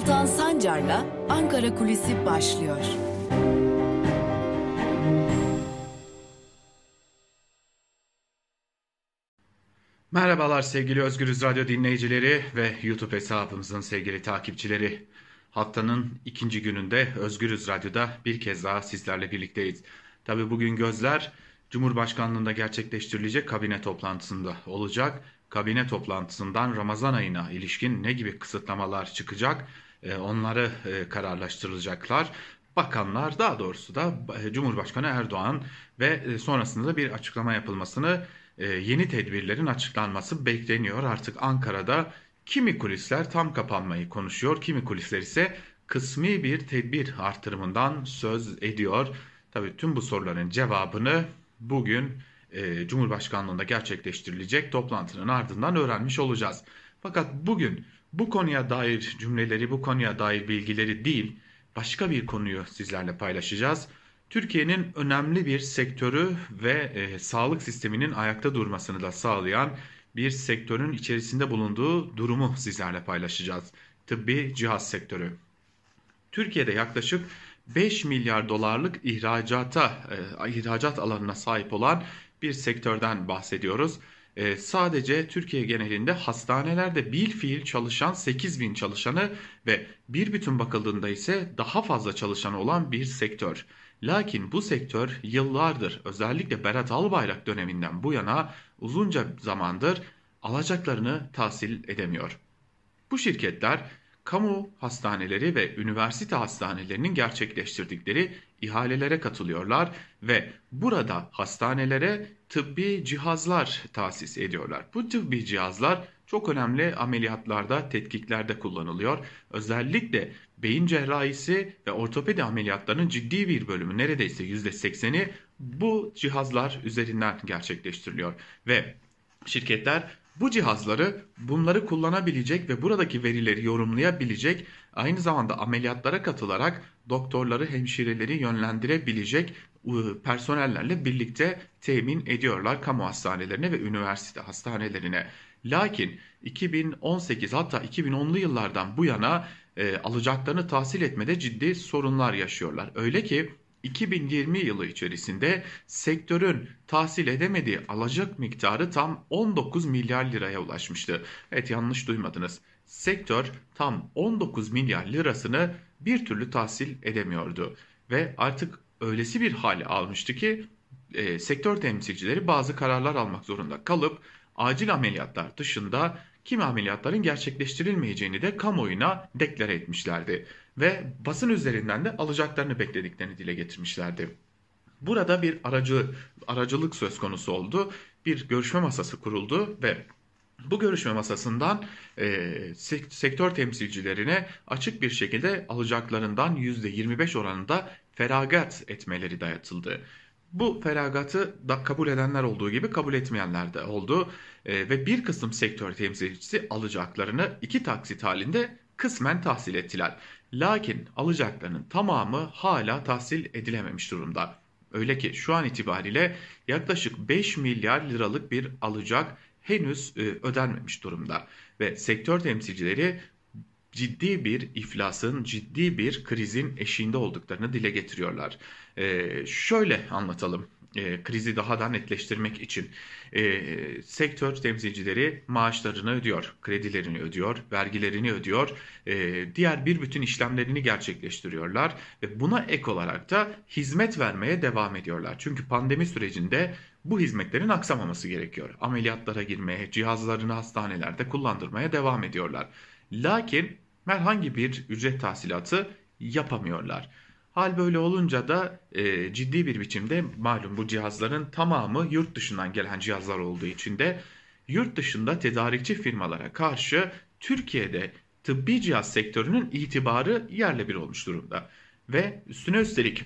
Altan Sancar'la Ankara Kulisi başlıyor. Merhabalar sevgili Özgürüz Radyo dinleyicileri ve YouTube hesabımızın sevgili takipçileri. Haftanın ikinci gününde Özgürüz Radyo'da bir kez daha sizlerle birlikteyiz. Tabi bugün gözler Cumhurbaşkanlığında gerçekleştirilecek kabine toplantısında olacak. Kabine toplantısından Ramazan ayına ilişkin ne gibi kısıtlamalar çıkacak onları e, kararlaştırılacaklar. Bakanlar daha doğrusu da e, Cumhurbaşkanı Erdoğan ve sonrasında bir açıklama yapılmasını yeni tedbirlerin açıklanması bekleniyor. Artık Ankara'da kimi kulisler tam kapanmayı konuşuyor, kimi kulisler ise kısmi bir tedbir artırımından söz ediyor. Tabii tüm bu soruların cevabını bugün e, Cumhurbaşkanlığında gerçekleştirilecek toplantının ardından öğrenmiş olacağız. Fakat bugün bu konuya dair cümleleri, bu konuya dair bilgileri değil, başka bir konuyu sizlerle paylaşacağız. Türkiye'nin önemli bir sektörü ve e, sağlık sisteminin ayakta durmasını da sağlayan bir sektörün içerisinde bulunduğu durumu sizlerle paylaşacağız. Tıbbi cihaz sektörü. Türkiye'de yaklaşık 5 milyar dolarlık ihracata, e, ihracat alanına sahip olan bir sektörden bahsediyoruz. E, sadece Türkiye genelinde hastanelerde bir fiil çalışan 8 bin çalışanı ve bir bütün bakıldığında ise daha fazla çalışanı olan bir sektör. Lakin bu sektör yıllardır özellikle Berat Albayrak döneminden bu yana uzunca zamandır alacaklarını tahsil edemiyor. Bu şirketler kamu hastaneleri ve üniversite hastanelerinin gerçekleştirdikleri ihalelere katılıyorlar ve burada hastanelere tıbbi cihazlar tahsis ediyorlar. Bu tıbbi cihazlar çok önemli ameliyatlarda, tetkiklerde kullanılıyor. Özellikle beyin cerrahisi ve ortopedi ameliyatlarının ciddi bir bölümü neredeyse %80'i bu cihazlar üzerinden gerçekleştiriliyor. Ve şirketler bu cihazları bunları kullanabilecek ve buradaki verileri yorumlayabilecek aynı zamanda ameliyatlara katılarak doktorları hemşireleri yönlendirebilecek personellerle birlikte temin ediyorlar kamu hastanelerine ve üniversite hastanelerine. Lakin 2018 hatta 2010'lu yıllardan bu yana e, alacaklarını tahsil etmede ciddi sorunlar yaşıyorlar. Öyle ki 2020 yılı içerisinde sektörün tahsil edemediği alacak miktarı tam 19 milyar liraya ulaşmıştı. Evet yanlış duymadınız. Sektör tam 19 milyar lirasını bir türlü tahsil edemiyordu. Ve artık öylesi bir hale almıştı ki e, sektör temsilcileri bazı kararlar almak zorunda kalıp acil ameliyatlar dışında kimi ameliyatların gerçekleştirilmeyeceğini de kamuoyuna deklare etmişlerdi ve basın üzerinden de alacaklarını beklediklerini dile getirmişlerdi. Burada bir aracı aracılık söz konusu oldu. Bir görüşme masası kuruldu ve bu görüşme masasından e, sektör temsilcilerine açık bir şekilde alacaklarından %25 oranında feragat etmeleri dayatıldı. Bu feragatı da kabul edenler olduğu gibi kabul etmeyenler de oldu e, ve bir kısım sektör temsilcisi alacaklarını iki taksit halinde kısmen tahsil ettiler. Lakin alacaklarının tamamı hala tahsil edilememiş durumda. Öyle ki şu an itibariyle yaklaşık 5 milyar liralık bir alacak henüz e, ödenmemiş durumda. Ve sektör temsilcileri ciddi bir iflasın, ciddi bir krizin eşiğinde olduklarını dile getiriyorlar. Ee, şöyle anlatalım e, krizi daha da netleştirmek için e, sektör temsilcileri maaşlarını ödüyor, kredilerini ödüyor, vergilerini ödüyor, e, diğer bir bütün işlemlerini gerçekleştiriyorlar ve buna ek olarak da hizmet vermeye devam ediyorlar. Çünkü pandemi sürecinde bu hizmetlerin aksamaması gerekiyor. Ameliyatlara girmeye, cihazlarını hastanelerde kullandırmaya devam ediyorlar. Lakin herhangi bir ücret tahsilatı yapamıyorlar. Hal böyle olunca da e, ciddi bir biçimde malum bu cihazların tamamı yurt dışından gelen cihazlar olduğu için de yurt dışında tedarikçi firmalara karşı Türkiye'de tıbbi cihaz sektörünün itibarı yerle bir olmuş durumda. Ve üstüne üstelik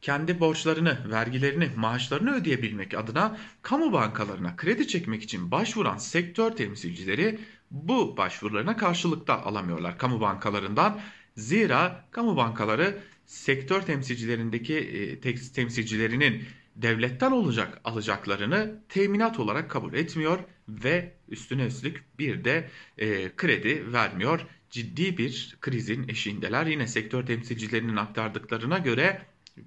kendi borçlarını, vergilerini, maaşlarını ödeyebilmek adına kamu bankalarına kredi çekmek için başvuran sektör temsilcileri bu başvurularına karşılıkta alamıyorlar kamu bankalarından. Zira kamu bankaları sektör temsilcilerindeki e, temsilcilerinin devletten olacak alacaklarını teminat olarak kabul etmiyor ve üstüne üstlük bir de e, kredi vermiyor. ciddi bir krizin eşiğindeler. Yine sektör temsilcilerinin aktardıklarına göre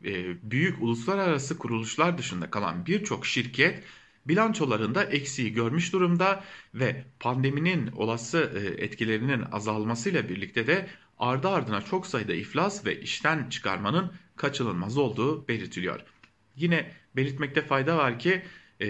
e, büyük uluslararası kuruluşlar dışında kalan birçok şirket bilançolarında eksiği görmüş durumda ve pandeminin olası e, etkilerinin azalmasıyla birlikte de ardı ardına çok sayıda iflas ve işten çıkarmanın kaçınılmaz olduğu belirtiliyor. Yine belirtmekte fayda var ki e,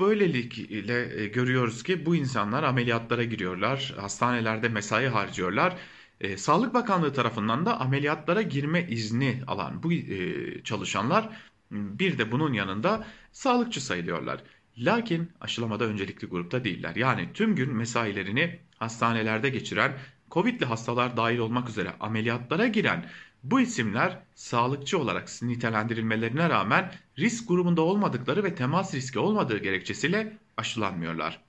böylelikle görüyoruz ki bu insanlar ameliyatlara giriyorlar, hastanelerde mesai harcıyorlar. E, Sağlık Bakanlığı tarafından da ameliyatlara girme izni alan bu e, çalışanlar bir de bunun yanında sağlıkçı sayılıyorlar. Lakin aşılamada öncelikli grupta değiller. Yani tüm gün mesailerini hastanelerde geçiren, Covid'li hastalar dahil olmak üzere ameliyatlara giren bu isimler sağlıkçı olarak nitelendirilmelerine rağmen risk grubunda olmadıkları ve temas riski olmadığı gerekçesiyle aşılanmıyorlar.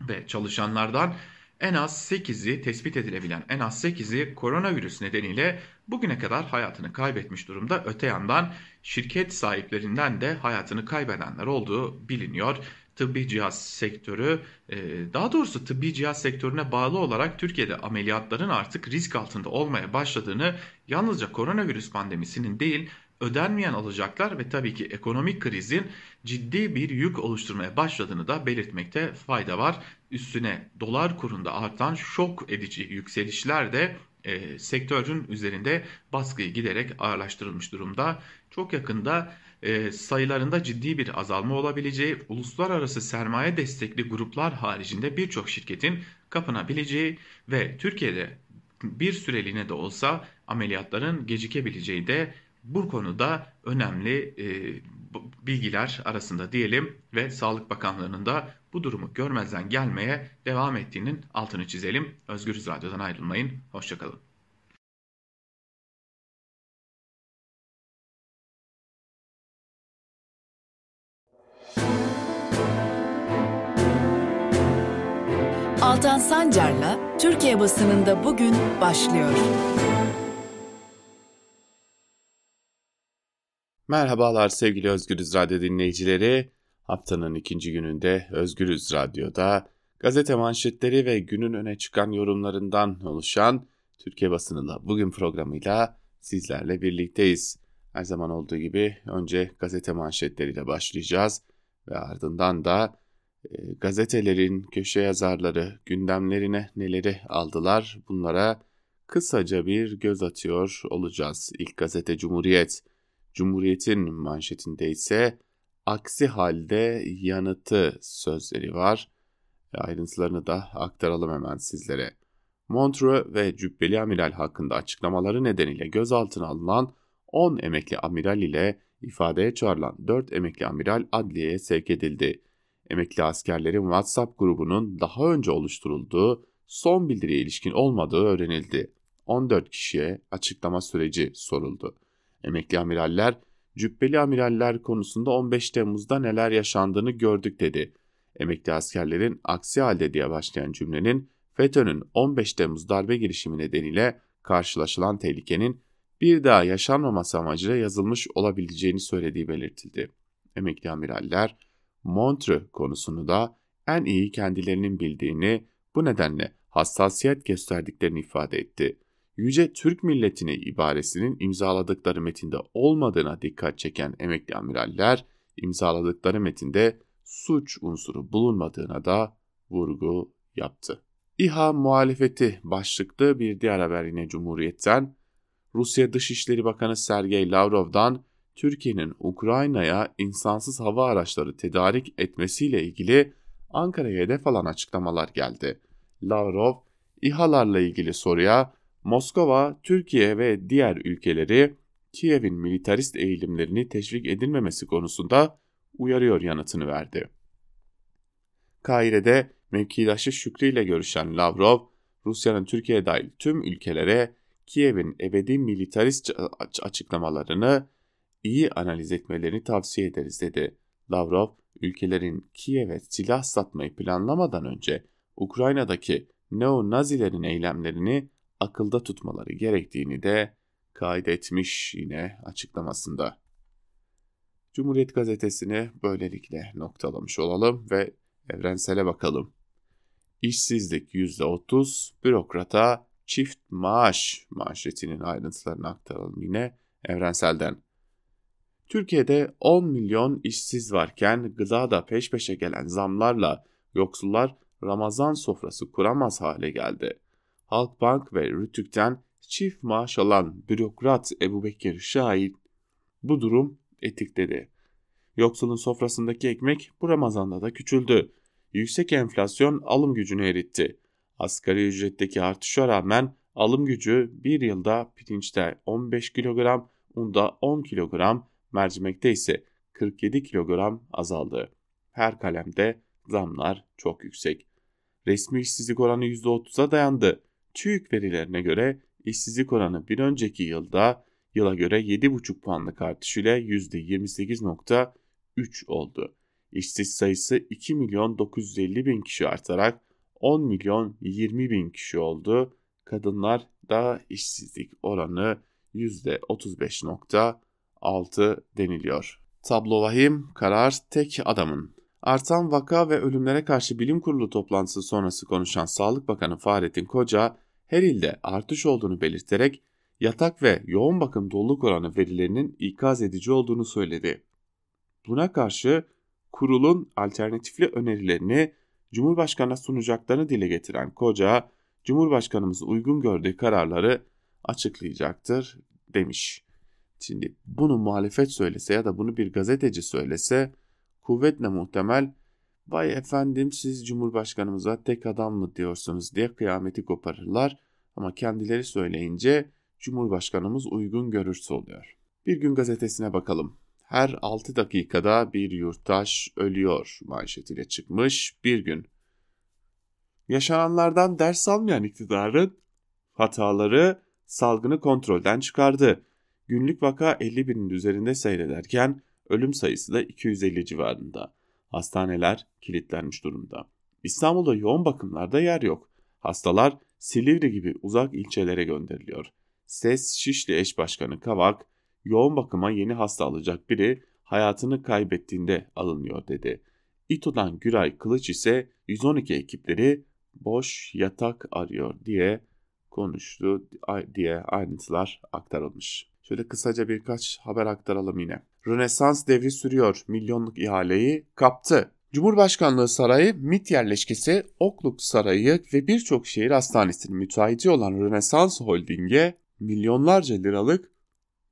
Ve çalışanlardan en az 8'i tespit edilebilen en az 8'i koronavirüs nedeniyle bugüne kadar hayatını kaybetmiş durumda. Öte yandan şirket sahiplerinden de hayatını kaybedenler olduğu biliniyor. Tıbbi cihaz sektörü e, daha doğrusu tıbbi cihaz sektörüne bağlı olarak Türkiye'de ameliyatların artık risk altında olmaya başladığını yalnızca koronavirüs pandemisinin değil ödenmeyen alacaklar ve tabii ki ekonomik krizin ciddi bir yük oluşturmaya başladığını da belirtmekte fayda var. Üstüne dolar kurunda artan şok edici yükselişler de e, sektörün üzerinde baskıyı giderek ağırlaştırılmış durumda. Çok yakında e, sayılarında ciddi bir azalma olabileceği, uluslararası sermaye destekli gruplar haricinde birçok şirketin kapanabileceği ve Türkiye'de bir süreliğine de olsa ameliyatların gecikebileceği de bu konuda önemli e, bilgiler arasında diyelim ve Sağlık Bakanlığı'nın da bu durumu görmezden gelmeye devam ettiğinin altını çizelim. Özgürüz Radyo'dan ayrılmayın. Hoşçakalın. Altan Sancar'la Türkiye basınında bugün başlıyor. Merhabalar sevgili Özgürüz Radyo dinleyicileri. Haftanın ikinci gününde Özgürüz Radyo'da gazete manşetleri ve günün öne çıkan yorumlarından oluşan Türkiye basınında bugün programıyla sizlerle birlikteyiz. Her zaman olduğu gibi önce gazete manşetleriyle başlayacağız ve ardından da e, gazetelerin köşe yazarları gündemlerine neleri aldılar bunlara kısaca bir göz atıyor olacağız. İlk gazete Cumhuriyet. Cumhuriyet'in manşetinde ise aksi halde yanıtı sözleri var. Ayrıntılarını da aktaralım hemen sizlere. Montreux ve Cübbeli Amiral hakkında açıklamaları nedeniyle gözaltına alınan 10 emekli amiral ile ifadeye çağrılan 4 emekli amiral adliyeye sevk edildi. Emekli askerlerin WhatsApp grubunun daha önce oluşturulduğu son bildiriye ilişkin olmadığı öğrenildi. 14 kişiye açıklama süreci soruldu. Emekli amiraller, cübbeli amiraller konusunda 15 Temmuz'da neler yaşandığını gördük dedi. Emekli askerlerin aksi halde diye başlayan cümlenin FETÖ'nün 15 Temmuz darbe girişimi nedeniyle karşılaşılan tehlikenin bir daha yaşanmaması amacıyla yazılmış olabileceğini söylediği belirtildi. Emekli amiraller Montreux konusunu da en iyi kendilerinin bildiğini bu nedenle hassasiyet gösterdiklerini ifade etti. Yüce Türk milletine ibaresinin imzaladıkları metinde olmadığına dikkat çeken emekli amiraller imzaladıkları metinde suç unsuru bulunmadığına da vurgu yaptı. İHA muhalefeti başlıklı bir diğer haber yine Cumhuriyet'ten Rusya Dışişleri Bakanı Sergey Lavrov'dan Türkiye'nin Ukrayna'ya insansız hava araçları tedarik etmesiyle ilgili Ankara'ya hedef alan açıklamalar geldi. Lavrov, İHA'larla ilgili soruya Moskova, Türkiye ve diğer ülkeleri Kiev'in militarist eğilimlerini teşvik edilmemesi konusunda uyarıyor yanıtını verdi. Kaire'de mevkidaşı Şükrü ile görüşen Lavrov, Rusya'nın Türkiye dahil tüm ülkelere Kiev'in ebedi militarist açıklamalarını iyi analiz etmelerini tavsiye ederiz dedi. Lavrov, ülkelerin Kiev'e silah satmayı planlamadan önce Ukrayna'daki neo-nazilerin eylemlerini akılda tutmaları gerektiğini de kaydetmiş yine açıklamasında. Cumhuriyet gazetesini böylelikle noktalamış olalım ve evrensele bakalım. İşsizlik %30, bürokrata çift maaş manşetinin ayrıntılarını aktaralım yine evrenselden. Türkiye'de 10 milyon işsiz varken gıda da peş peşe gelen zamlarla yoksullar Ramazan sofrası kuramaz hale geldi. Halkbank ve Rütük'ten çift maaş alan bürokrat Ebu Bekir Şahin bu durum etikledi. Yoksulun sofrasındaki ekmek bu Ramazan'da da küçüldü. Yüksek enflasyon alım gücünü eritti. Asgari ücretteki artışa rağmen alım gücü bir yılda pirinçte 15 kilogram, unda 10 kilogram, mercimekte ise 47 kilogram azaldı. Her kalemde zamlar çok yüksek. Resmi işsizlik oranı %30'a dayandı. TÜİK verilerine göre işsizlik oranı bir önceki yılda yıla göre 7,5 puanlık artış ile %28.3 oldu. İşsiz sayısı 2 milyon 950 bin kişi artarak 10 milyon 20 bin kişi oldu. Kadınlar da işsizlik oranı %35.6 deniliyor. Tablo vahim, karar tek adamın. Artan vaka ve ölümlere karşı bilim kurulu toplantısı sonrası konuşan Sağlık Bakanı Fahrettin Koca, her ilde artış olduğunu belirterek yatak ve yoğun bakım doluluk oranı verilerinin ikaz edici olduğunu söyledi. Buna karşı kurulun alternatifli önerilerini Cumhurbaşkanı'na sunacaklarını dile getiren Koca, Cumhurbaşkanımız uygun gördüğü kararları açıklayacaktır demiş. Şimdi bunu muhalefet söylese ya da bunu bir gazeteci söylese kuvvetle muhtemel vay efendim siz Cumhurbaşkanımıza tek adam mı diyorsunuz diye kıyameti koparırlar ama kendileri söyleyince Cumhurbaşkanımız uygun görürse oluyor. Bir gün gazetesine bakalım. Her 6 dakikada bir yurttaş ölüyor manşetiyle çıkmış bir gün. Yaşananlardan ders almayan iktidarın hataları salgını kontrolden çıkardı. Günlük vaka 50 binin üzerinde seyrederken ölüm sayısı da 250 civarında. Hastaneler kilitlenmiş durumda. İstanbul'da yoğun bakımlarda yer yok. Hastalar Silivri gibi uzak ilçelere gönderiliyor. SES Şişli eş başkanı Kavak, yoğun bakıma yeni hasta alacak biri hayatını kaybettiğinde alınıyor dedi. İTO'dan Güray Kılıç ise 112 ekipleri boş yatak arıyor diye konuştu diye ayrıntılar aktarılmış. Şöyle kısaca birkaç haber aktaralım yine. Rönesans devri sürüyor. Milyonluk ihaleyi kaptı. Cumhurbaşkanlığı Sarayı, MIT yerleşkesi, Okluk Sarayı ve birçok şehir hastanesinin müteahhiti olan Rönesans Holding'e milyonlarca liralık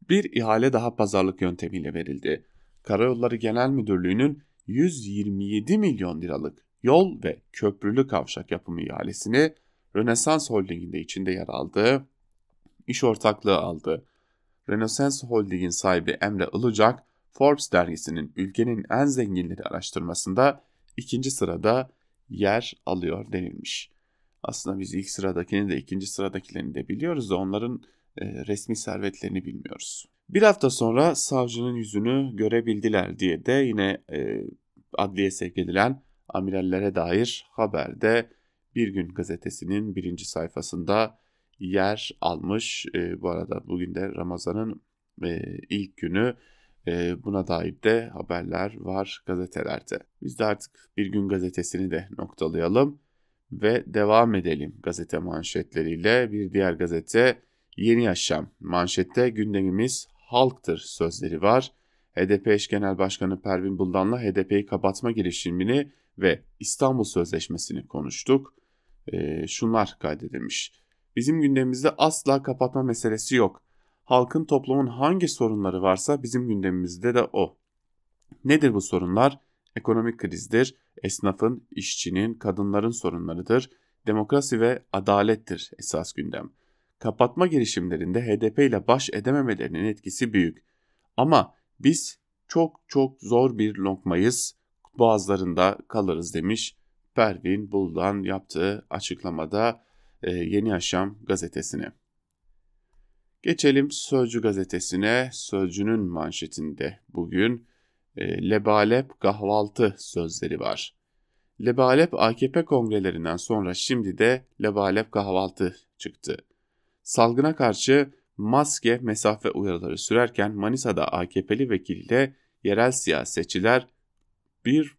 bir ihale daha pazarlık yöntemiyle verildi. Karayolları Genel Müdürlüğü'nün 127 milyon liralık yol ve köprülü kavşak yapımı ihalesini Rönesans Holding'in de içinde yer aldığı iş ortaklığı aldı. Rönesans Holding'in sahibi Emre Ilıcak, Forbes dergisinin ülkenin en zenginleri araştırmasında ikinci sırada yer alıyor denilmiş. Aslında biz ilk sıradakini de ikinci sıradakilerini de biliyoruz da onların e, resmi servetlerini bilmiyoruz. Bir hafta sonra savcının yüzünü görebildiler diye de yine e, adliye sevk edilen amirallere dair haberde Bir Gün gazetesinin birinci sayfasında yer almış. E, bu arada bugün de Ramazan'ın e, ilk günü e, buna dair de haberler var gazetelerde. Biz de artık Bir Gün gazetesini de noktalayalım ve devam edelim gazete manşetleriyle. Bir diğer gazete Yeni Yaşam. Manşette gündemimiz halktır sözleri var. HDP eş genel başkanı Pervin Buldan'la HDP'yi kapatma girişimini ve İstanbul Sözleşmesi'ni konuştuk. E, şunlar kaydedilmiş. Bizim gündemimizde asla kapatma meselesi yok. Halkın toplumun hangi sorunları varsa bizim gündemimizde de o. Nedir bu sorunlar? Ekonomik krizdir, esnafın, işçinin, kadınların sorunlarıdır, demokrasi ve adalettir esas gündem. Kapatma girişimlerinde HDP ile baş edememelerinin etkisi büyük. Ama biz çok çok zor bir lokmayız, boğazlarında kalırız demiş Pervin Buldan yaptığı açıklamada e, Yeni Yaşam gazetesine. Geçelim Sözcü gazetesine. Sözcünün manşetinde bugün e, lebalep kahvaltı sözleri var. Lebalep AKP kongrelerinden sonra şimdi de lebalep kahvaltı çıktı. Salgına karşı maske mesafe uyarıları sürerken Manisa'da AKP'li vekiliyle yerel siyasetçiler bir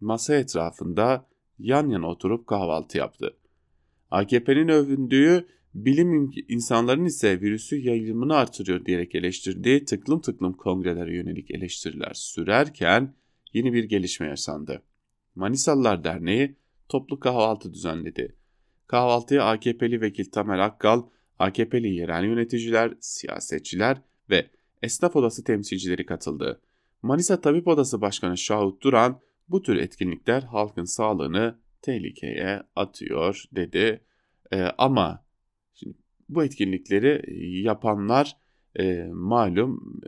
masa etrafında yan yana oturup kahvaltı yaptı. AKP'nin övündüğü bilim insanların ise virüsü yayılımını artırıyor diyerek eleştirdiği tıklım tıklım kongrelere yönelik eleştiriler sürerken yeni bir gelişme yaşandı. Manisalılar Derneği toplu kahvaltı düzenledi. Kahvaltıya AKP'li vekil Tamer Akkal, AKP'li yerel yöneticiler, siyasetçiler ve esnaf odası temsilcileri katıldı. Manisa Tabip Odası Başkanı Şahut Duran bu tür etkinlikler halkın sağlığını tehlikeye atıyor dedi. E, ama şimdi bu etkinlikleri yapanlar e, malum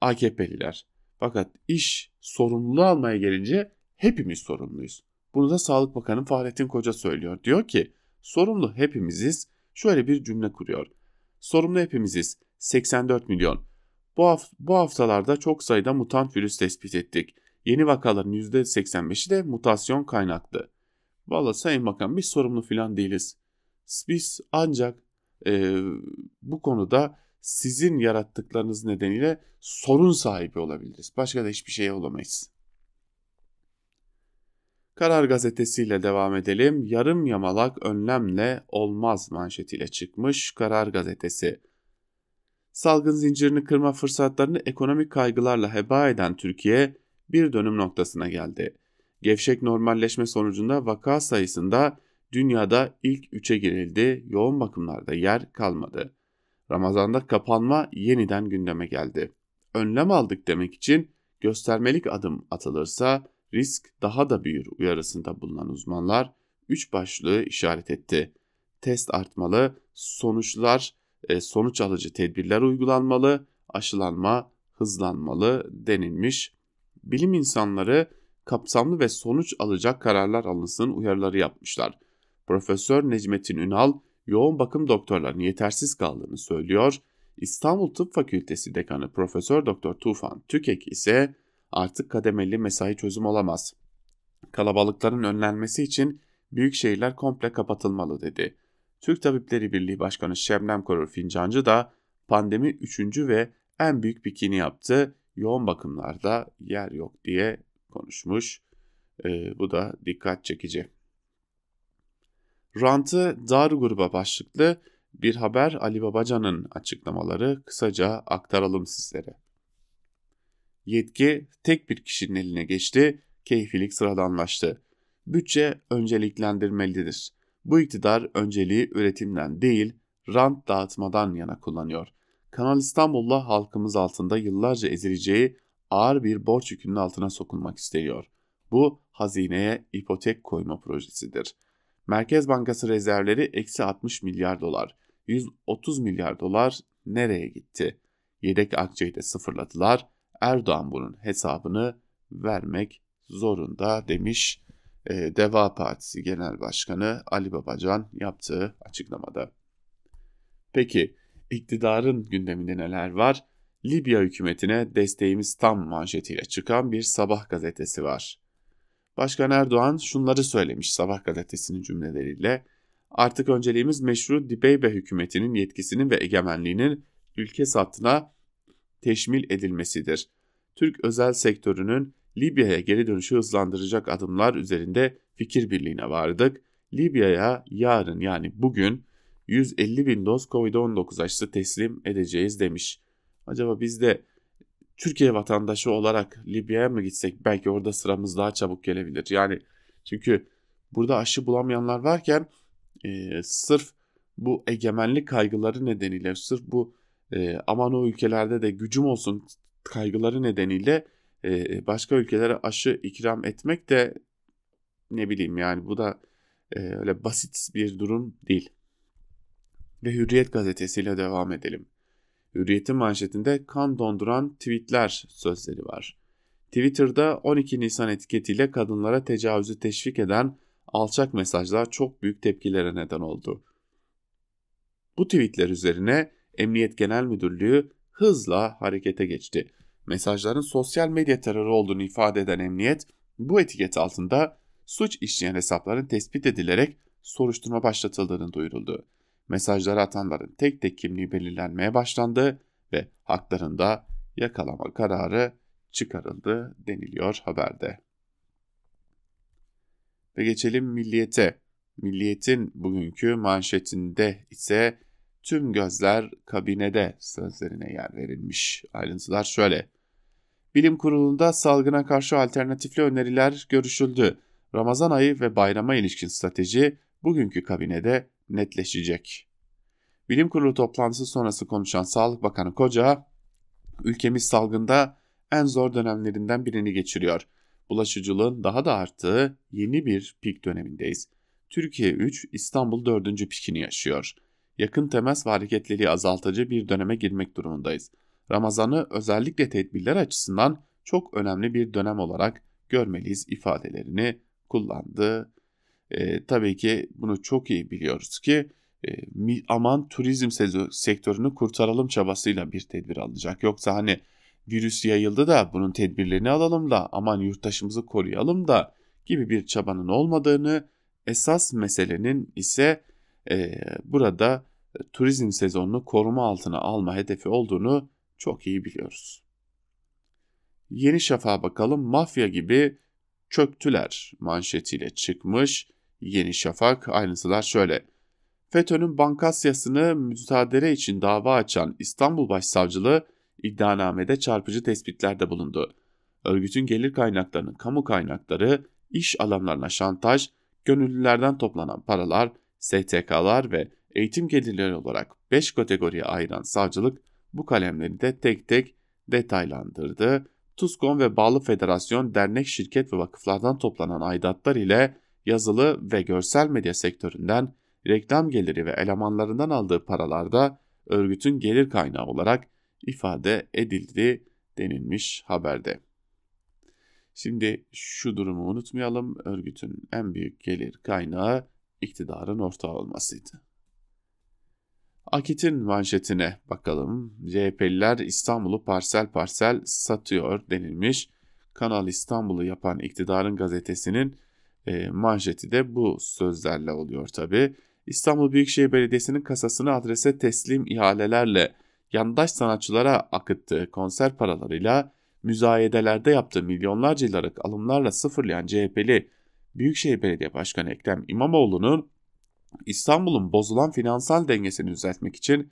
AKP'liler. Fakat iş sorumluluğu almaya gelince hepimiz sorumluyuz. Bunu da Sağlık Bakanı Fahrettin Koca söylüyor. Diyor ki sorumlu hepimiziz. Şöyle bir cümle kuruyor. Sorumlu hepimiziz. 84 milyon. Bu, haft bu haftalarda çok sayıda mutant virüs tespit ettik. Yeni vakaların %85'i de mutasyon kaynaklı. Valla Sayın Bakan biz sorumlu falan değiliz. Biz ancak e, bu konuda sizin yarattıklarınız nedeniyle sorun sahibi olabiliriz. Başka da hiçbir şey olamayız. Karar gazetesiyle devam edelim. Yarım yamalak önlemle olmaz manşetiyle çıkmış Karar gazetesi. Salgın zincirini kırma fırsatlarını ekonomik kaygılarla heba eden Türkiye bir dönüm noktasına geldi. Gevşek normalleşme sonucunda vaka sayısında dünyada ilk üçe girildi, yoğun bakımlarda yer kalmadı. Ramazanda kapanma yeniden gündeme geldi. Önlem aldık demek için göstermelik adım atılırsa risk daha da büyür uyarısında bulunan uzmanlar üç başlığı işaret etti. Test artmalı, sonuçlar e, sonuç alıcı tedbirler uygulanmalı, aşılanma hızlanmalı denilmiş. Bilim insanları kapsamlı ve sonuç alacak kararlar alınsın uyarıları yapmışlar. Profesör Necmettin Ünal yoğun bakım doktorlarının yetersiz kaldığını söylüyor. İstanbul Tıp Fakültesi Dekanı Profesör Doktor Tufan Tükek ise artık kademeli mesai çözüm olamaz. Kalabalıkların önlenmesi için büyük şehirler komple kapatılmalı dedi. Türk Tabipleri Birliği Başkanı Şebnem Korur Fincancı da pandemi üçüncü ve en büyük pikini yaptı. Yoğun bakımlarda yer yok diye konuşmuş. E, bu da dikkat çekici. Rantı dar gruba başlıklı bir haber Ali Babacan'ın açıklamaları kısaca aktaralım sizlere. Yetki tek bir kişinin eline geçti, keyfilik sıradanlaştı. Bütçe önceliklendirmelidir. Bu iktidar önceliği üretimden değil, rant dağıtmadan yana kullanıyor. Kanal İstanbul'la halkımız altında yıllarca ezileceği ağır bir borç yükünün altına sokulmak istiyor. Bu hazineye ipotek koyma projesidir. Merkez Bankası rezervleri eksi 60 milyar dolar. 130 milyar dolar nereye gitti? Yedek akçeyi de sıfırladılar. Erdoğan bunun hesabını vermek zorunda demiş e, Deva Partisi Genel Başkanı Ali Babacan yaptığı açıklamada. Peki iktidarın gündeminde neler var? Libya hükümetine desteğimiz tam manşetiyle çıkan bir sabah gazetesi var. Başkan Erdoğan şunları söylemiş Sabah gazetesinin cümleleriyle. Artık önceliğimiz meşru Dibeybe hükümetinin yetkisinin ve egemenliğinin ülke satına teşmil edilmesidir. Türk özel sektörünün Libya'ya geri dönüşü hızlandıracak adımlar üzerinde fikir birliğine vardık. Libya'ya yarın yani bugün 150 bin doz Covid-19 aşısı teslim edeceğiz demiş. Acaba biz de Türkiye vatandaşı olarak Libya'ya mı gitsek belki orada sıramız daha çabuk gelebilir. Yani çünkü burada aşı bulamayanlar varken e, sırf bu egemenlik kaygıları nedeniyle sırf bu e, aman o ülkelerde de gücüm olsun kaygıları nedeniyle e, başka ülkelere aşı ikram etmek de ne bileyim yani bu da e, öyle basit bir durum değil. Ve Hürriyet gazetesiyle devam edelim. Hürriyet'in manşetinde kan donduran tweetler sözleri var. Twitter'da 12 Nisan etiketiyle kadınlara tecavüzü teşvik eden alçak mesajlar çok büyük tepkilere neden oldu. Bu tweetler üzerine Emniyet Genel Müdürlüğü hızla harekete geçti. Mesajların sosyal medya terörü olduğunu ifade eden emniyet, bu etiket altında suç işleyen hesapların tespit edilerek soruşturma başlatıldığını duyuruldu mesajları atanların tek tek kimliği belirlenmeye başlandı ve haklarında yakalama kararı çıkarıldı deniliyor haberde. Ve geçelim milliyete. Milliyet'in bugünkü manşetinde ise tüm gözler kabinede sözlerine yer verilmiş. Ayrıntılar şöyle. Bilim Kurulu'nda salgına karşı alternatifli öneriler görüşüldü. Ramazan ayı ve bayrama ilişkin strateji bugünkü kabinede netleşecek. Bilim Kurulu toplantısı sonrası konuşan Sağlık Bakanı Koca, ülkemiz salgında en zor dönemlerinden birini geçiriyor. Bulaşıcılığın daha da arttığı yeni bir pik dönemindeyiz. Türkiye 3, İstanbul 4. pikini yaşıyor. Yakın temas ve hareketliliği azaltıcı bir döneme girmek durumundayız. Ramazan'ı özellikle tedbirler açısından çok önemli bir dönem olarak görmeliyiz ifadelerini kullandı. E, tabii ki bunu çok iyi biliyoruz ki e, aman turizm sektörünü kurtaralım çabasıyla bir tedbir alacak. Yoksa hani virüs yayıldı da bunun tedbirlerini alalım da aman yurttaşımızı koruyalım da gibi bir çabanın olmadığını esas meselenin ise e, burada turizm sezonunu koruma altına alma hedefi olduğunu çok iyi biliyoruz. Yeni Şafak'a bakalım mafya gibi çöktüler manşetiyle çıkmış. Yeni Şafak ayrıntılar şöyle. FETÖ'nün bankasyasını mütadele için dava açan İstanbul Başsavcılığı iddianamede çarpıcı tespitlerde bulundu. Örgütün gelir kaynaklarının kamu kaynakları, iş alanlarına şantaj, gönüllülerden toplanan paralar, STK'lar ve eğitim gelirleri olarak 5 kategoriye ayıran savcılık bu kalemleri de tek tek detaylandırdı. TUSKON ve bağlı federasyon, dernek, şirket ve vakıflardan toplanan aidatlar ile yazılı ve görsel medya sektöründen reklam geliri ve elemanlarından aldığı paralarda örgütün gelir kaynağı olarak ifade edildi denilmiş haberde. Şimdi şu durumu unutmayalım. Örgütün en büyük gelir kaynağı iktidarın ortağı olmasıydı. Akit'in manşetine bakalım. CHP'liler İstanbul'u parsel parsel satıyor denilmiş. Kanal İstanbul'u yapan iktidarın gazetesinin e, manşeti de bu sözlerle oluyor tabi. İstanbul Büyükşehir Belediyesi'nin kasasını adrese teslim ihalelerle yandaş sanatçılara akıttığı konser paralarıyla müzayedelerde yaptığı milyonlarca liralık alımlarla sıfırlayan CHP'li Büyükşehir Belediye Başkanı Ekrem İmamoğlu'nun İstanbul'un bozulan finansal dengesini düzeltmek için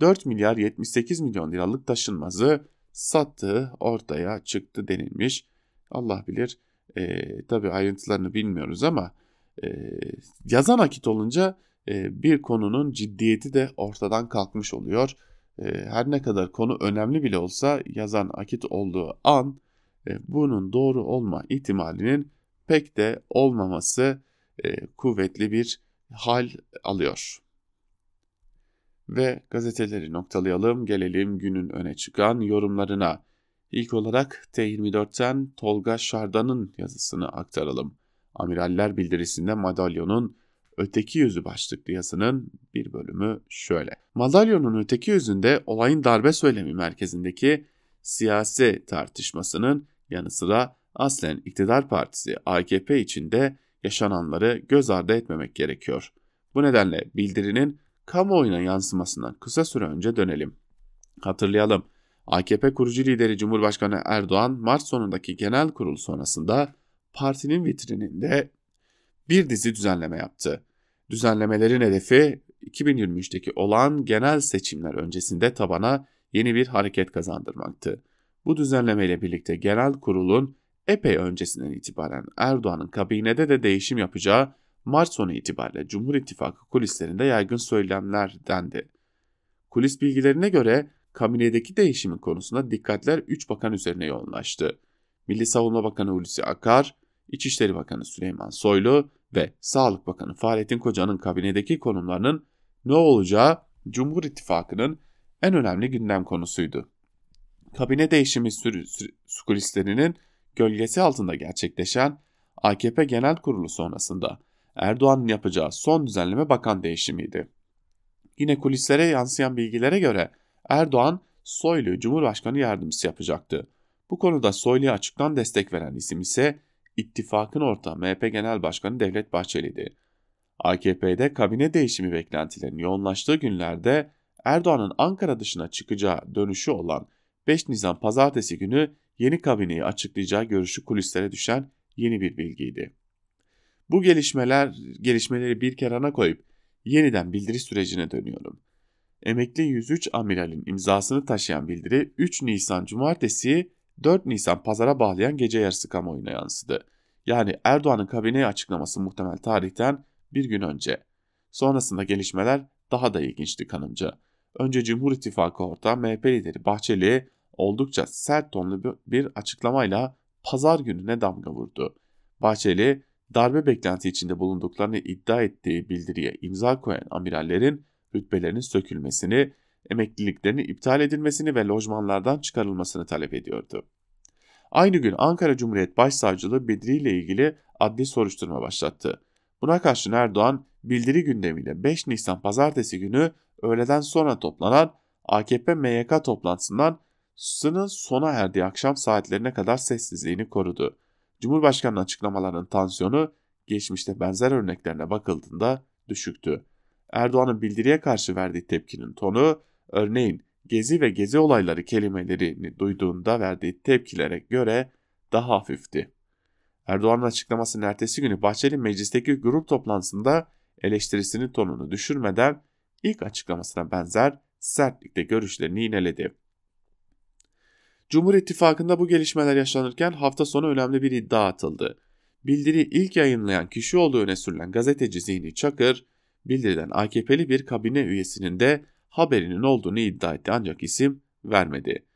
4 milyar 78 milyon liralık taşınmazı sattığı ortaya çıktı denilmiş. Allah bilir e, tabi ayrıntılarını bilmiyoruz ama e, yazan akit olunca e, bir konunun ciddiyeti de ortadan kalkmış oluyor. E, her ne kadar konu önemli bile olsa yazan akit olduğu an e, bunun doğru olma ihtimalinin pek de olmaması e, kuvvetli bir hal alıyor. Ve gazeteleri noktalayalım, gelelim günün öne çıkan yorumlarına. İlk olarak T24'ten Tolga Şardan'ın yazısını aktaralım. Amiraller bildirisinde madalyonun öteki yüzü başlıklı yazının bir bölümü şöyle. Madalyonun öteki yüzünde olayın darbe söylemi merkezindeki siyasi tartışmasının yanı sıra aslen iktidar partisi AKP içinde yaşananları göz ardı etmemek gerekiyor. Bu nedenle bildirinin kamuoyuna yansımasından kısa süre önce dönelim. Hatırlayalım. AKP kurucu lideri Cumhurbaşkanı Erdoğan Mart sonundaki genel kurul sonrasında partinin vitrininde bir dizi düzenleme yaptı. Düzenlemelerin hedefi 2023'teki olan genel seçimler öncesinde tabana yeni bir hareket kazandırmaktı. Bu düzenlemeyle birlikte genel kurulun epey öncesinden itibaren Erdoğan'ın kabinede de değişim yapacağı Mart sonu itibariyle Cumhur İttifakı kulislerinde yaygın söylemler dendi. Kulis bilgilerine göre kabinedeki değişimin konusunda dikkatler 3 bakan üzerine yoğunlaştı. Milli Savunma Bakanı Hulusi Akar, İçişleri Bakanı Süleyman Soylu ve Sağlık Bakanı Fahrettin Koca'nın kabinedeki konumlarının ne olacağı Cumhur İttifakı'nın en önemli gündem konusuydu. Kabine değişimi kulislerinin gölgesi altında gerçekleşen AKP Genel Kurulu sonrasında Erdoğan'ın yapacağı son düzenleme bakan değişimiydi. Yine kulislere yansıyan bilgilere göre Erdoğan Soylu Cumhurbaşkanı yardımcısı yapacaktı. Bu konuda Soylu'ya açıktan destek veren isim ise ittifakın ortağı MHP Genel Başkanı Devlet Bahçeli'ydi. AKP'de kabine değişimi beklentilerinin yoğunlaştığı günlerde Erdoğan'ın Ankara dışına çıkacağı dönüşü olan 5 Nisan pazartesi günü yeni kabineyi açıklayacağı görüşü kulislere düşen yeni bir bilgiydi. Bu gelişmeler gelişmeleri bir kenara koyup yeniden bildiri sürecine dönüyorum. Emekli 103 amiralin imzasını taşıyan bildiri 3 Nisan Cumartesi 4 Nisan pazara bağlayan gece yarısı kamuoyuna yansıdı. Yani Erdoğan'ın kabine açıklaması muhtemel tarihten bir gün önce. Sonrasında gelişmeler daha da ilginçti kanımca. Önce Cumhur İttifakı ortağı MHP lideri Bahçeli oldukça sert tonlu bir açıklamayla pazar gününe damga vurdu. Bahçeli, darbe beklenti içinde bulunduklarını iddia ettiği bildiriye imza koyan amirallerin rütbelerinin sökülmesini, emekliliklerinin iptal edilmesini ve lojmanlardan çıkarılmasını talep ediyordu. Aynı gün Ankara Cumhuriyet Başsavcılığı bildiri ile ilgili adli soruşturma başlattı. Buna karşın Erdoğan bildiri gündemiyle 5 Nisan pazartesi günü öğleden sonra toplanan AKP MYK toplantısından sının sona erdiği akşam saatlerine kadar sessizliğini korudu. Cumhurbaşkanının açıklamalarının tansiyonu geçmişte benzer örneklerine bakıldığında düşüktü. Erdoğan'ın bildiriye karşı verdiği tepkinin tonu, örneğin gezi ve gezi olayları kelimelerini duyduğunda verdiği tepkilere göre daha hafifti. Erdoğan'ın açıklamasının ertesi günü Bahçeli meclisteki grup toplantısında eleştirisinin tonunu düşürmeden ilk açıklamasına benzer sertlikte görüşlerini yineledi. Cumhur İttifakı'nda bu gelişmeler yaşanırken hafta sonu önemli bir iddia atıldı. Bildiri ilk yayınlayan kişi olduğu öne sürülen gazeteci Zihni Çakır, bildiriden AKP'li bir kabine üyesinin de haberinin olduğunu iddia etti ancak isim vermedi.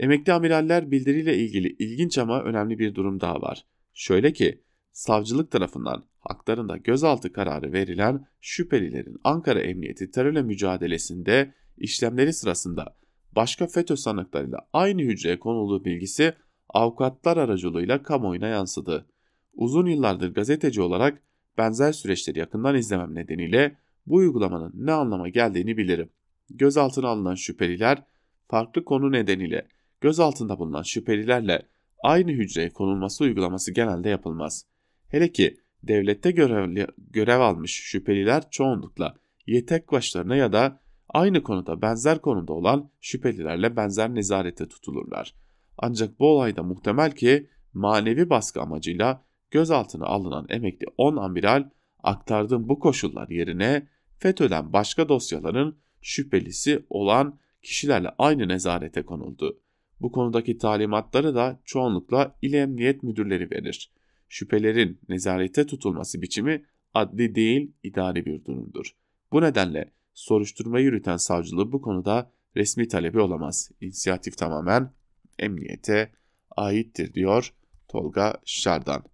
Emekli amiraller bildiriyle ilgili ilginç ama önemli bir durum daha var. Şöyle ki, savcılık tarafından haklarında gözaltı kararı verilen şüphelilerin Ankara Emniyeti terörle mücadelesinde işlemleri sırasında başka FETÖ sanıklarıyla aynı hücreye konulduğu bilgisi avukatlar aracılığıyla kamuoyuna yansıdı. Uzun yıllardır gazeteci olarak benzer süreçleri yakından izlemem nedeniyle bu uygulamanın ne anlama geldiğini bilirim. Gözaltına alınan şüpheliler farklı konu nedeniyle gözaltında bulunan şüphelilerle aynı hücreye konulması uygulaması genelde yapılmaz. Hele ki devlette görevli, görev almış şüpheliler çoğunlukla yetek başlarına ya da aynı konuda benzer konuda olan şüphelilerle benzer nezarete tutulurlar. Ancak bu olayda muhtemel ki manevi baskı amacıyla gözaltına alınan emekli 10 amiral aktardığım bu koşullar yerine FETÖ'den başka dosyaların şüphelisi olan kişilerle aynı nezarete konuldu. Bu konudaki talimatları da çoğunlukla İl Emniyet Müdürleri verir. Şüphelerin nezarete tutulması biçimi adli değil idari bir durumdur. Bu nedenle soruşturma yürüten savcılığı bu konuda resmi talebi olamaz. İnisiyatif tamamen emniyete aittir diyor Tolga Şardan.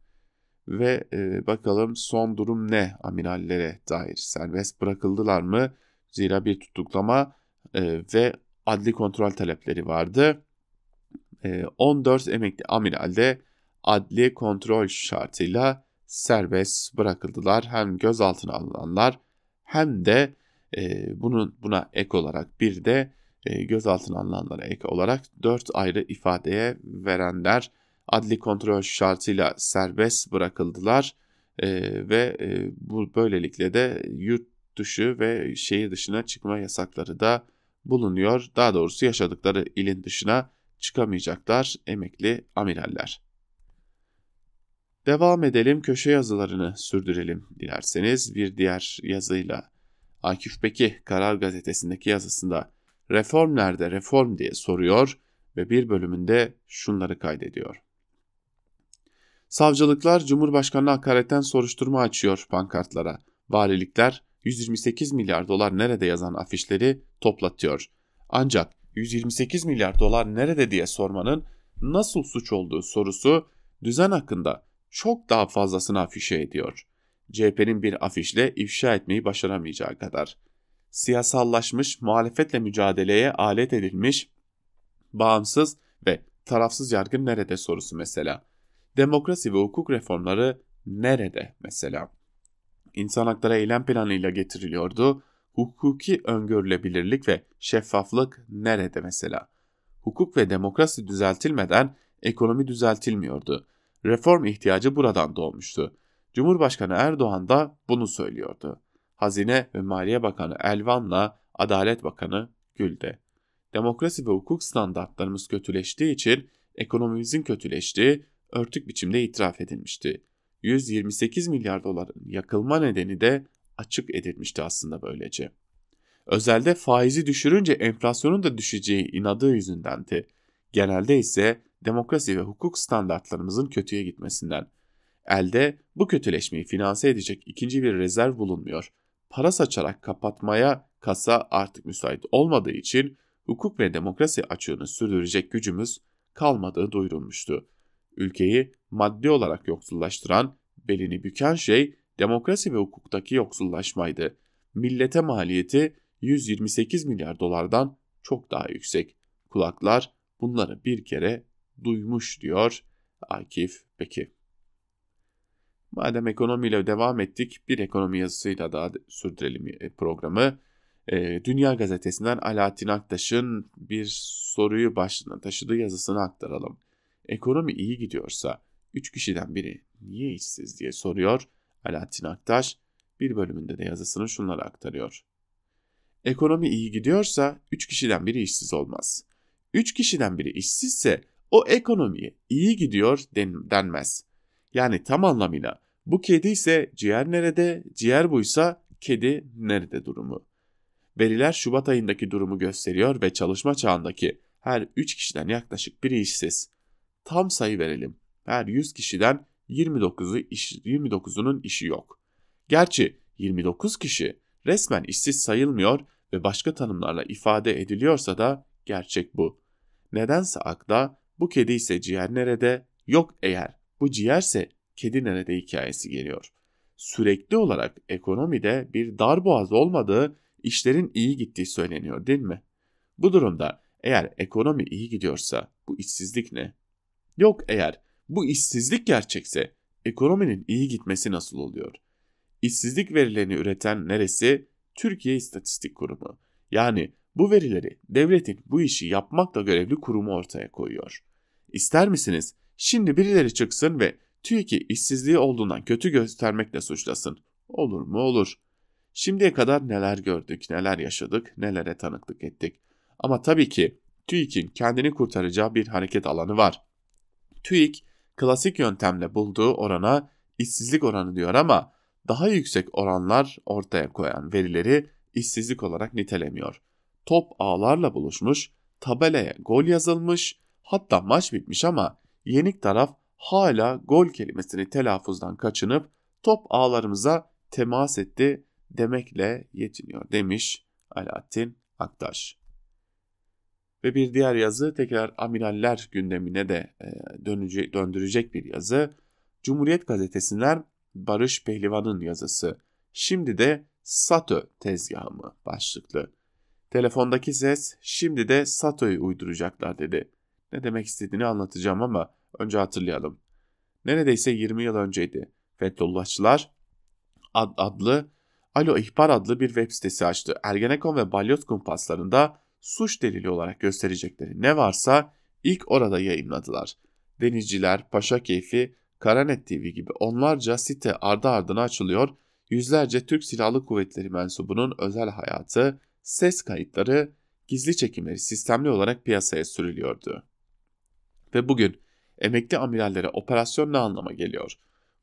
Ve e, bakalım son durum ne amirallere dair serbest bırakıldılar mı? Zira bir tutuklama e, ve adli kontrol talepleri vardı. E, 14 emekli amiral de adli kontrol şartıyla serbest bırakıldılar. Hem gözaltına alınanlar hem de e, bunun buna ek olarak bir de e, gözaltına alınanlara ek olarak 4 ayrı ifadeye verenler adli kontrol şartıyla serbest bırakıldılar e, ve e, bu böylelikle de yurt dışı ve şehir dışına çıkma yasakları da bulunuyor. Daha doğrusu yaşadıkları ilin dışına çıkamayacaklar emekli amiraller. Devam edelim köşe yazılarını sürdürelim dilerseniz bir diğer yazıyla. Akif Beki Karar Gazetesi'ndeki yazısında reform nerede reform diye soruyor ve bir bölümünde şunları kaydediyor. Savcılıklar Cumhurbaşkanı hakaretten soruşturma açıyor pankartlara. Valilikler 128 milyar dolar nerede yazan afişleri toplatıyor. Ancak 128 milyar dolar nerede diye sormanın nasıl suç olduğu sorusu düzen hakkında çok daha fazlasını afişe ediyor. CHP'nin bir afişle ifşa etmeyi başaramayacağı kadar. Siyasallaşmış, muhalefetle mücadeleye alet edilmiş, bağımsız ve tarafsız yargı nerede sorusu mesela. Demokrasi ve hukuk reformları nerede mesela? İnsan hakları eylem planıyla getiriliyordu. Hukuki öngörülebilirlik ve şeffaflık nerede mesela? Hukuk ve demokrasi düzeltilmeden ekonomi düzeltilmiyordu. Reform ihtiyacı buradan doğmuştu. Cumhurbaşkanı Erdoğan da bunu söylüyordu. Hazine ve Maliye Bakanı Elvan'la Adalet Bakanı Gül'de. Demokrasi ve hukuk standartlarımız kötüleştiği için ekonomimizin kötüleştiği örtük biçimde itiraf edilmişti. 128 milyar doların yakılma nedeni de açık edilmişti aslında böylece. Özelde faizi düşürünce enflasyonun da düşeceği inadı yüzündendi. Genelde ise demokrasi ve hukuk standartlarımızın kötüye gitmesinden. Elde bu kötüleşmeyi finanse edecek ikinci bir rezerv bulunmuyor. Para saçarak kapatmaya kasa artık müsait olmadığı için hukuk ve demokrasi açığını sürdürecek gücümüz kalmadığı duyurulmuştu. Ülkeyi maddi olarak yoksullaştıran, belini büken şey demokrasi ve hukuktaki yoksullaşmaydı. Millete maliyeti 128 milyar dolardan çok daha yüksek. Kulaklar bunları bir kere duymuş diyor Akif Beki. Madem ekonomiyle devam ettik bir ekonomi yazısıyla daha sürdürelim e, programı. E, Dünya Gazetesi'nden Alaaddin Aktaş'ın bir soruyu başlığına taşıdığı yazısını aktaralım. Ekonomi iyi gidiyorsa 3 kişiden biri niye işsiz diye soruyor Alaaddin Aktaş. Bir bölümünde de yazısını şunları aktarıyor. Ekonomi iyi gidiyorsa 3 kişiden biri işsiz olmaz. 3 kişiden biri işsizse o ekonomiye iyi gidiyor den denmez. Yani tam anlamıyla bu kedi ise ciğer nerede, ciğer buysa kedi nerede durumu. Veriler Şubat ayındaki durumu gösteriyor ve çalışma çağındaki her 3 kişiden yaklaşık biri işsiz. Tam sayı verelim. Her 100 kişiden 29'u iş, 29'unun işi yok. Gerçi 29 kişi resmen işsiz sayılmıyor ve başka tanımlarla ifade ediliyorsa da gerçek bu. Nedense akla bu kedi ise ciğer nerede? Yok eğer bu ciğerse kedi nerede hikayesi geliyor. Sürekli olarak ekonomide bir darboğaz olmadığı işlerin iyi gittiği söyleniyor değil mi? Bu durumda eğer ekonomi iyi gidiyorsa bu işsizlik ne? Yok eğer bu işsizlik gerçekse ekonominin iyi gitmesi nasıl oluyor? İşsizlik verilerini üreten neresi? Türkiye İstatistik Kurumu. Yani bu verileri devletin bu işi yapmakla görevli kurumu ortaya koyuyor. İster misiniz? Şimdi birileri çıksın ve TÜİK'i işsizliği olduğundan kötü göstermekle suçlasın. Olur mu olur. Şimdiye kadar neler gördük, neler yaşadık, nelere tanıklık ettik. Ama tabii ki TÜİK'in kendini kurtaracağı bir hareket alanı var. TÜİK klasik yöntemle bulduğu orana işsizlik oranı diyor ama daha yüksek oranlar ortaya koyan verileri işsizlik olarak nitelemiyor. Top ağlarla buluşmuş, tabelaya gol yazılmış, hatta maç bitmiş ama yenik taraf hala gol kelimesini telaffuzdan kaçınıp top ağlarımıza temas etti demekle yetiniyor demiş Alaaddin Aktaş. Ve bir diğer yazı tekrar amiraller gündemine de e, dönecek, döndürecek bir yazı. Cumhuriyet gazetesinden Barış Pehlivan'ın yazısı. Şimdi de SATÖ tezgahı mı başlıklı. Telefondaki ses şimdi de SATÖ'yü uyduracaklar dedi. Ne demek istediğini anlatacağım ama önce hatırlayalım. Neredeyse 20 yıl önceydi. Fethullahçılar ad adlı Alo İhbar adlı bir web sitesi açtı. Ergenekon ve balyoz kumpaslarında suç delili olarak gösterecekleri ne varsa ilk orada yayınladılar. Denizciler, Paşa Keyfi, Karanet TV gibi onlarca site ardı ardına açılıyor, yüzlerce Türk Silahlı Kuvvetleri mensubunun özel hayatı, ses kayıtları, gizli çekimleri sistemli olarak piyasaya sürülüyordu. Ve bugün emekli amirallere operasyon ne anlama geliyor?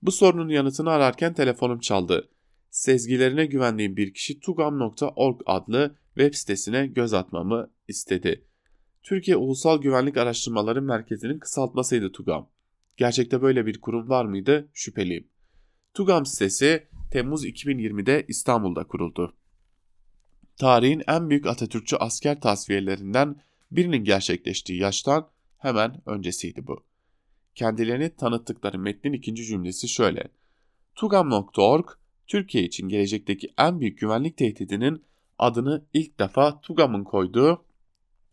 Bu sorunun yanıtını ararken telefonum çaldı. Sezgilerine güvendiğim bir kişi tugam.org adlı web sitesine göz atmamı istedi. Türkiye Ulusal Güvenlik Araştırmaları Merkezi'nin kısaltmasıydı TUGAM. Gerçekte böyle bir kurum var mıydı? Şüpheliyim. TUGAM sitesi Temmuz 2020'de İstanbul'da kuruldu. Tarihin en büyük Atatürkçü asker tasfiyelerinden birinin gerçekleştiği yaştan hemen öncesiydi bu. Kendilerini tanıttıkları metnin ikinci cümlesi şöyle. Tugam.org, Türkiye için gelecekteki en büyük güvenlik tehdidinin adını ilk defa TUGAM'ın koyduğu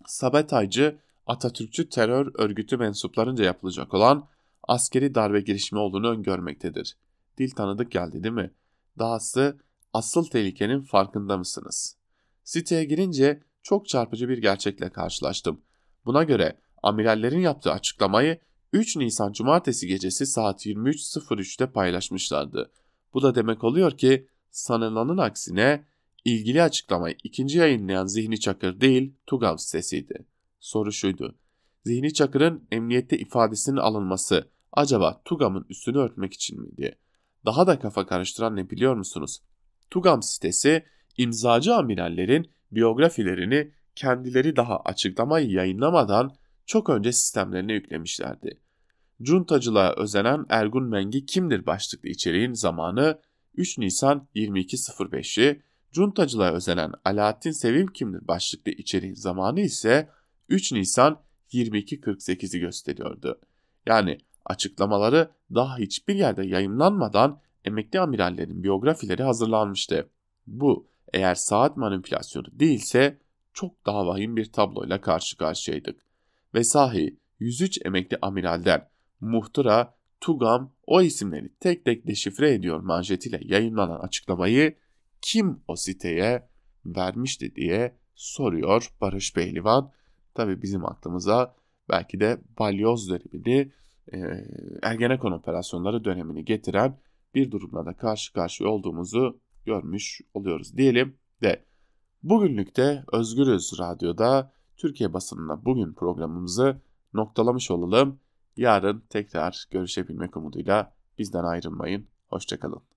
Sabetaycı Atatürkçü terör örgütü mensuplarınca yapılacak olan askeri darbe girişimi olduğunu öngörmektedir. Dil tanıdık geldi değil mi? Dahası asıl tehlikenin farkında mısınız? Siteye girince çok çarpıcı bir gerçekle karşılaştım. Buna göre amirallerin yaptığı açıklamayı 3 Nisan Cumartesi gecesi saat 23.03'te paylaşmışlardı. Bu da demek oluyor ki sanılanın aksine ilgili açıklamayı ikinci yayınlayan Zihni Çakır değil TUGAV sitesiydi. Soru şuydu. Zihni Çakır'ın emniyette ifadesinin alınması Acaba TUGAM'ın üstünü örtmek için mi diye. Daha da kafa karıştıran ne biliyor musunuz? TUGAM sitesi imzacı amirallerin biyografilerini kendileri daha açıklamayı yayınlamadan çok önce sistemlerine yüklemişlerdi. Cuntacılığa özenen Ergun Mengi kimdir başlıklı içeriğin zamanı 3 Nisan 22.05'i, Cuntacılığa özenen Alaaddin Sevim kimdir başlıklı içeriğin zamanı ise 3 Nisan 22.48'i gösteriyordu. Yani açıklamaları daha hiçbir yerde yayınlanmadan emekli amirallerin biyografileri hazırlanmıştı. Bu eğer saat manipülasyonu değilse çok daha vahim bir tabloyla karşı karşıyaydık. Ve sahi 103 emekli amiralden muhtıra, Tugam o isimleri tek tek deşifre ediyor manşetiyle yayınlanan açıklamayı kim o siteye vermişti diye soruyor Barış Beylivan. Tabi bizim aklımıza belki de balyoz dönemini, e, Ergenekon operasyonları dönemini getiren bir durumla da karşı karşıya olduğumuzu görmüş oluyoruz diyelim de bugünlük de Özgürüz Radyo'da Türkiye basınına bugün programımızı noktalamış olalım. Yarın tekrar görüşebilmek umuduyla bizden ayrılmayın. Hoşçakalın.